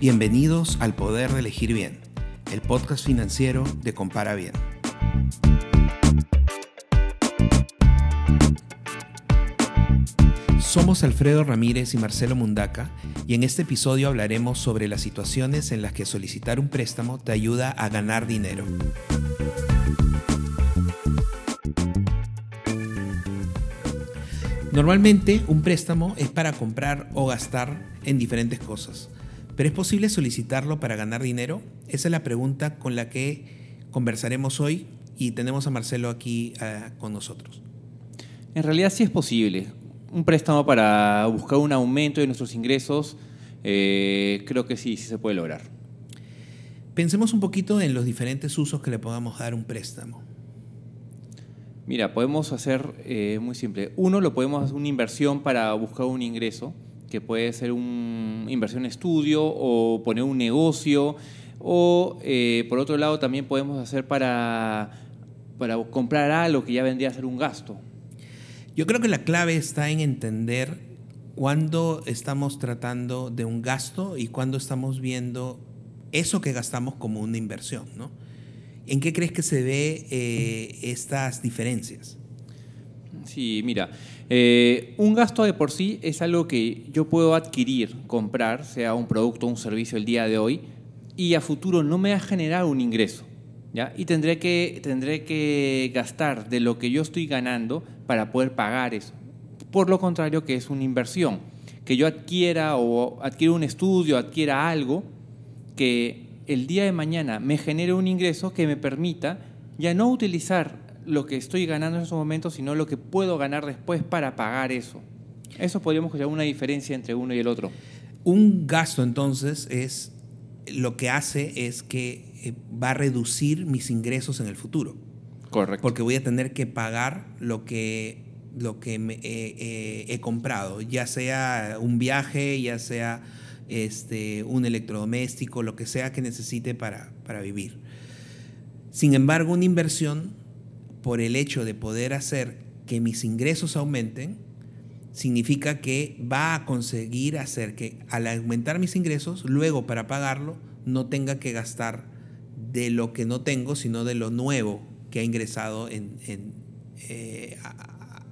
Bienvenidos al Poder de Elegir Bien, el podcast financiero de Compara Bien. Somos Alfredo Ramírez y Marcelo Mundaca y en este episodio hablaremos sobre las situaciones en las que solicitar un préstamo te ayuda a ganar dinero. Normalmente un préstamo es para comprar o gastar en diferentes cosas, pero ¿es posible solicitarlo para ganar dinero? Esa es la pregunta con la que conversaremos hoy y tenemos a Marcelo aquí uh, con nosotros. En realidad sí es posible. Un préstamo para buscar un aumento de nuestros ingresos, eh, creo que sí, sí se puede lograr. Pensemos un poquito en los diferentes usos que le podamos dar un préstamo. Mira, podemos hacer eh, muy simple. Uno, lo podemos hacer una inversión para buscar un ingreso, que puede ser una inversión estudio o poner un negocio. O, eh, por otro lado, también podemos hacer para, para comprar algo que ya vendría a ser un gasto. Yo creo que la clave está en entender cuándo estamos tratando de un gasto y cuándo estamos viendo eso que gastamos como una inversión, ¿no? ¿En qué crees que se ve eh, estas diferencias? Sí, mira, eh, un gasto de por sí es algo que yo puedo adquirir, comprar, sea un producto o un servicio el día de hoy, y a futuro no me va a generar un ingreso. ¿ya? Y tendré que, tendré que gastar de lo que yo estoy ganando para poder pagar eso. Por lo contrario, que es una inversión, que yo adquiera o adquiera un estudio, adquiera algo que el día de mañana me genere un ingreso que me permita ya no utilizar lo que estoy ganando en esos momentos, sino lo que puedo ganar después para pagar eso. Eso podríamos llamar una diferencia entre uno y el otro. Un gasto entonces es lo que hace es que eh, va a reducir mis ingresos en el futuro. Correcto. Porque voy a tener que pagar lo que, lo que me, he comprado, ya sea un viaje, ya sea este, un electrodoméstico, lo que sea que necesite para, para vivir. Sin embargo, una inversión, por el hecho de poder hacer que mis ingresos aumenten, significa que va a conseguir hacer que al aumentar mis ingresos, luego para pagarlo, no tenga que gastar de lo que no tengo, sino de lo nuevo que ha ingresado en, eh, a,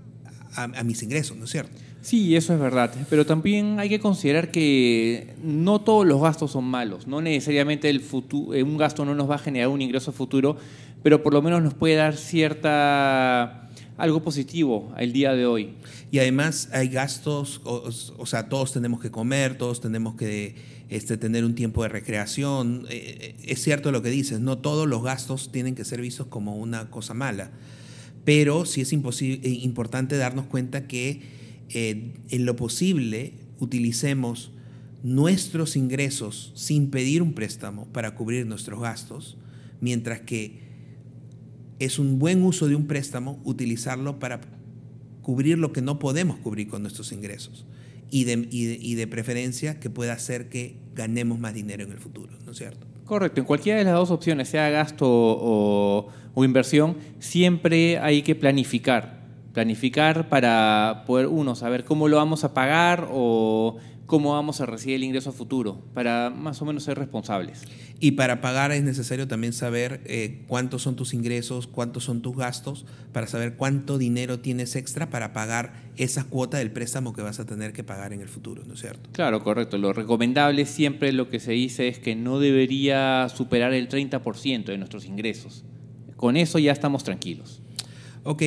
a, a mis ingresos, ¿no es cierto? Sí, eso es verdad, pero también hay que considerar que no todos los gastos son malos, no necesariamente el futuro, eh, un gasto no nos va a generar un ingreso futuro, pero por lo menos nos puede dar cierta algo positivo al día de hoy. Y además hay gastos, o, o sea, todos tenemos que comer, todos tenemos que este, tener un tiempo de recreación. Eh, es cierto lo que dices, no todos los gastos tienen que ser vistos como una cosa mala, pero sí es importante darnos cuenta que eh, en lo posible utilicemos nuestros ingresos sin pedir un préstamo para cubrir nuestros gastos, mientras que es un buen uso de un préstamo utilizarlo para cubrir lo que no podemos cubrir con nuestros ingresos y de, y de, y de preferencia que pueda hacer que ganemos más dinero en el futuro, ¿no es cierto? Correcto, en cualquiera de las dos opciones, sea gasto o, o inversión, siempre hay que planificar planificar para poder, uno, saber cómo lo vamos a pagar o cómo vamos a recibir el ingreso a futuro, para más o menos ser responsables. Y para pagar es necesario también saber eh, cuántos son tus ingresos, cuántos son tus gastos, para saber cuánto dinero tienes extra para pagar esa cuota del préstamo que vas a tener que pagar en el futuro, ¿no es cierto? Claro, correcto. Lo recomendable siempre lo que se dice es que no debería superar el 30% de nuestros ingresos. Con eso ya estamos tranquilos. Ok,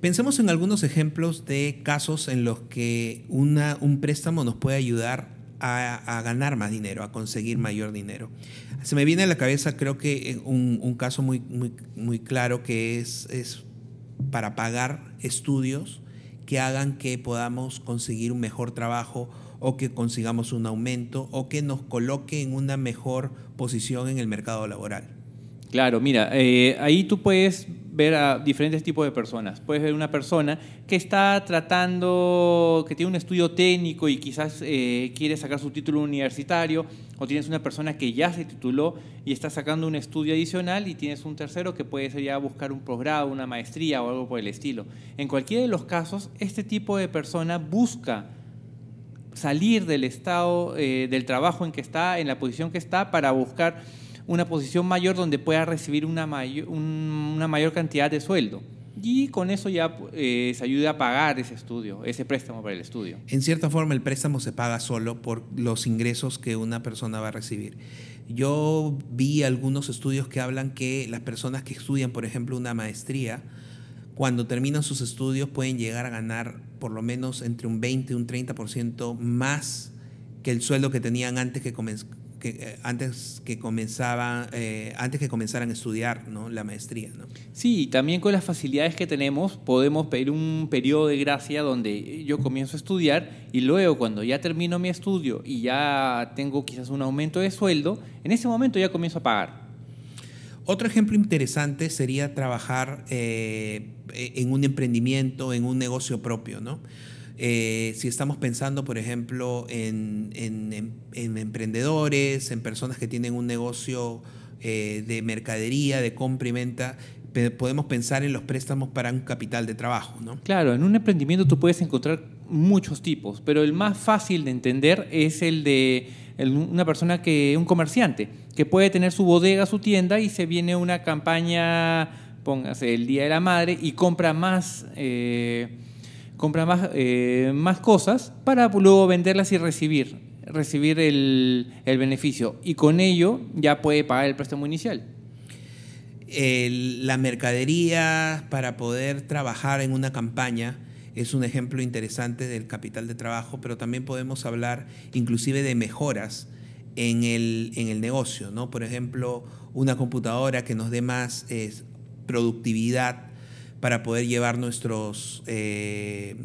pensemos en algunos ejemplos de casos en los que una, un préstamo nos puede ayudar a, a, ganar más dinero, a conseguir mayor dinero. Se me viene a la cabeza, creo que un, un caso muy, muy, muy, claro que es, es para pagar estudios que hagan que podamos conseguir un mejor trabajo o que consigamos un aumento o que nos coloque en una mejor posición en el mercado laboral. Claro, mira, eh, ahí tú puedes ver a diferentes tipos de personas. Puedes ver una persona que está tratando, que tiene un estudio técnico y quizás eh, quiere sacar su título universitario, o tienes una persona que ya se tituló y está sacando un estudio adicional, y tienes un tercero que puede ser ya buscar un posgrado, una maestría o algo por el estilo. En cualquiera de los casos, este tipo de persona busca salir del estado, eh, del trabajo en que está, en la posición que está, para buscar una posición mayor donde pueda recibir una mayor, una mayor cantidad de sueldo. Y con eso ya eh, se ayuda a pagar ese estudio, ese préstamo para el estudio. En cierta forma el préstamo se paga solo por los ingresos que una persona va a recibir. Yo vi algunos estudios que hablan que las personas que estudian, por ejemplo, una maestría, cuando terminan sus estudios pueden llegar a ganar por lo menos entre un 20 y un 30% más que el sueldo que tenían antes que, que, eh, antes que comenzaba, eh, antes que comenzaran a estudiar ¿no? la maestría. ¿no? Sí, también con las facilidades que tenemos podemos pedir un periodo de gracia donde yo comienzo a estudiar y luego cuando ya termino mi estudio y ya tengo quizás un aumento de sueldo, en ese momento ya comienzo a pagar. Otro ejemplo interesante sería trabajar eh, en un emprendimiento, en un negocio propio, ¿no? Eh, si estamos pensando, por ejemplo, en, emprendedores, en personas que tienen un negocio eh, de mercadería, de compra y venta, podemos pensar en los préstamos para un capital de trabajo. ¿no? Claro, en un emprendimiento tú puedes encontrar muchos tipos, pero el más fácil de entender es el de una persona que, un comerciante, que puede tener su bodega, su tienda y se viene una campaña, póngase el Día de la Madre y compra más... Eh, compra más, eh, más cosas para luego venderlas y recibir, recibir el, beneficio. Y con ello ya puede pagar el préstamo inicial. la mercadería para poder trabajar en una campaña es un ejemplo interesante del capital de trabajo, pero también podemos hablar inclusive de mejoras en el, en el negocio, ¿no? Por ejemplo, una computadora que nos dé más productividad para poder llevar nuestros, eh,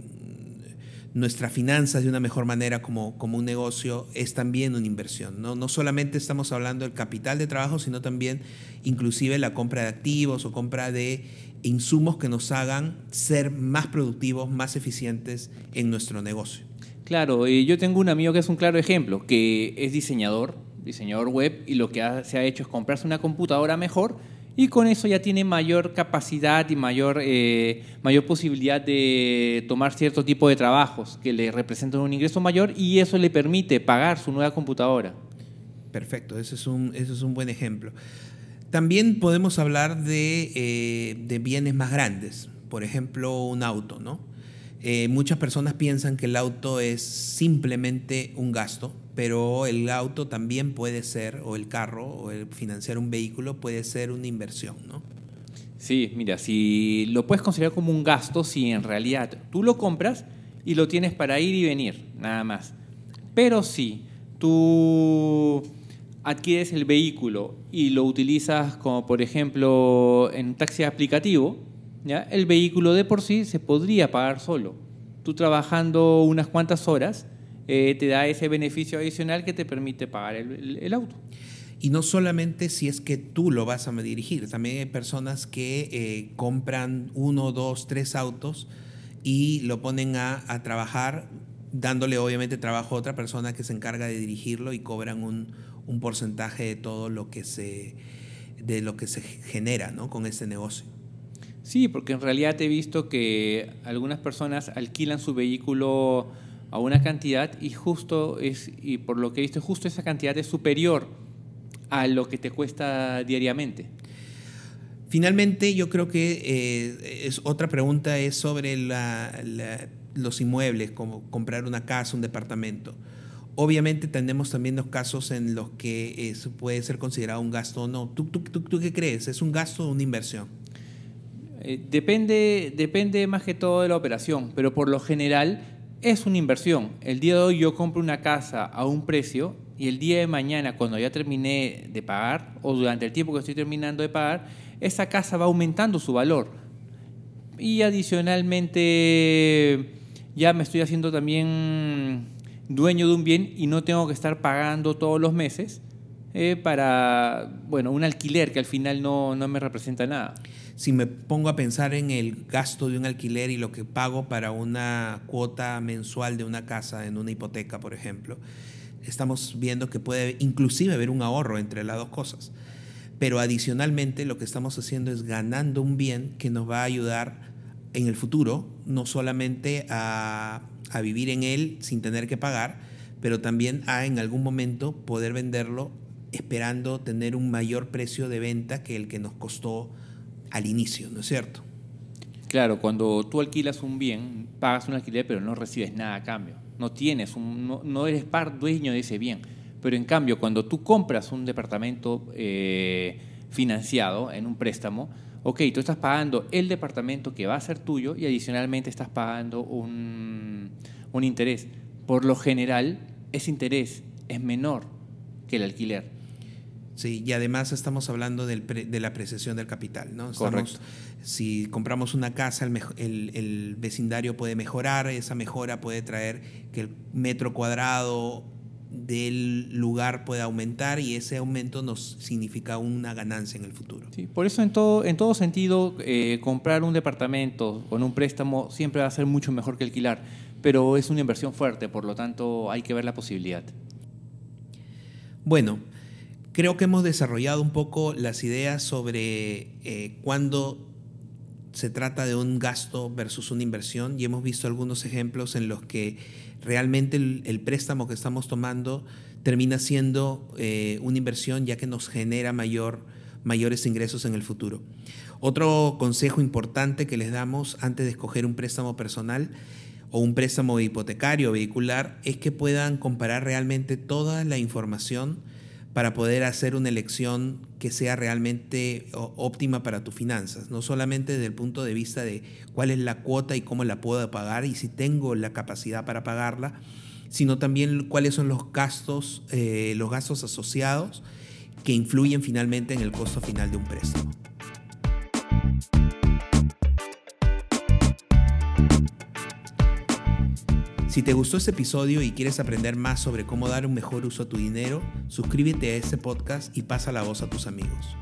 nuestras finanzas de una mejor manera como, como un negocio es también una inversión. ¿no? no solamente estamos hablando del capital de trabajo, sino también inclusive la compra de activos o compra de insumos que nos hagan ser más productivos, más eficientes en nuestro negocio. Claro, yo tengo un amigo que es un claro ejemplo, que es diseñador, diseñador web, y lo que se ha hecho es comprarse una computadora mejor, y con eso ya tiene mayor capacidad y mayor, eh, mayor posibilidad de tomar cierto tipo de trabajos que le representan un ingreso mayor y eso le permite pagar su nueva computadora. Perfecto, ese es un, ese es un buen ejemplo. También podemos hablar de, eh, de bienes más grandes, por ejemplo, un auto, ¿no? Eh, muchas personas piensan que el auto es simplemente un gasto, pero el auto también puede ser, o el carro, o el financiar un vehículo puede ser una inversión, ¿no? Sí, mira, si lo puedes considerar como un gasto, si en realidad tú lo compras y lo tienes para ir y venir, nada más. Pero si tú adquieres el vehículo y lo utilizas como por ejemplo en taxi aplicativo, ¿ya? el vehículo de por sí se podría pagar solo. Tú trabajando unas cuantas horas, eh, te da ese beneficio adicional que te permite pagar el, auto. Y no solamente si es que tú lo vas a dirigir, también hay personas que eh, compran uno, dos, tres autos y lo ponen a, trabajar, dándole obviamente trabajo a otra persona que se encarga de dirigirlo y cobran un, un porcentaje de todo lo que se, de lo que se genera ¿no? con este negocio. Sí, porque en realidad he visto que algunas personas alquilan su vehículo a una cantidad y justo es, y por lo que he visto, justo esa cantidad es superior a lo que te cuesta diariamente. Finalmente, yo creo que eh, es, otra pregunta es sobre los inmuebles, como comprar una casa, un departamento. Obviamente tenemos también los casos en los que eso puede ser considerado un gasto o no. ¿Tú, tú, tú, qué crees? ¿Es un gasto o una inversión? Eh, depende, depende más que todo de la operación, pero por lo general es una inversión. El día de hoy yo compro una casa a un precio y el día de mañana, cuando ya terminé de pagar o durante el tiempo que estoy terminando de pagar, esa casa va aumentando su valor. Y adicionalmente ya me estoy haciendo también dueño de un bien y no tengo que estar pagando todos los meses eh, para bueno, un alquiler que al final no, no me representa nada si me pongo a pensar en el gasto de un alquiler y lo que pago para una cuota mensual de una casa en una hipoteca, por ejemplo, estamos viendo que puede inclusive haber un ahorro entre las dos cosas. Pero adicionalmente lo que estamos haciendo es ganando un bien que nos va a ayudar en el futuro, no solamente a, a vivir en él sin tener que pagar, pero también a en algún momento poder venderlo esperando tener un mayor precio de venta que el que nos costó al inicio, ¿no es cierto? Claro, cuando tú alquilas un bien, pagas un alquiler, pero no recibes nada a cambio. No tienes, un, no, eres par dueño de ese bien. Pero en cambio, cuando tú compras un departamento eh, financiado en un préstamo, ok, tú estás pagando el departamento que va a ser tuyo y adicionalmente estás pagando un, un interés. Por lo general, ese interés es menor que el alquiler. Sí, y además estamos hablando del de la apreciación del capital, ¿no? Correcto. Si compramos una casa, el, el, vecindario puede mejorar, esa mejora puede traer que el metro cuadrado del lugar pueda aumentar y ese aumento nos significa una ganancia en el futuro. Sí, por eso en todo, en todo sentido, eh, comprar un departamento con un préstamo siempre va a ser mucho mejor que alquilar, pero es una inversión fuerte, por lo tanto hay que ver la posibilidad. Bueno, Creo que hemos desarrollado un poco las ideas sobre eh, cuándo se trata de un gasto versus una inversión y hemos visto algunos ejemplos en los que realmente el, préstamo que estamos tomando termina siendo eh, una inversión ya que nos genera mayor, mayores ingresos en el futuro. Otro consejo importante que les damos antes de escoger un préstamo personal o un préstamo hipotecario vehicular es que puedan comparar realmente toda la información para poder hacer una elección que sea realmente óptima para tus finanzas, no solamente desde el punto de vista de cuál es la cuota y cómo la puedo pagar y si tengo la capacidad para pagarla, sino también cuáles son los gastos, eh, los gastos asociados que influyen finalmente en el costo final de un préstamo. Si te gustó este episodio y quieres aprender más sobre cómo dar un mejor uso a tu dinero, suscríbete a este podcast y pasa la voz a tus amigos.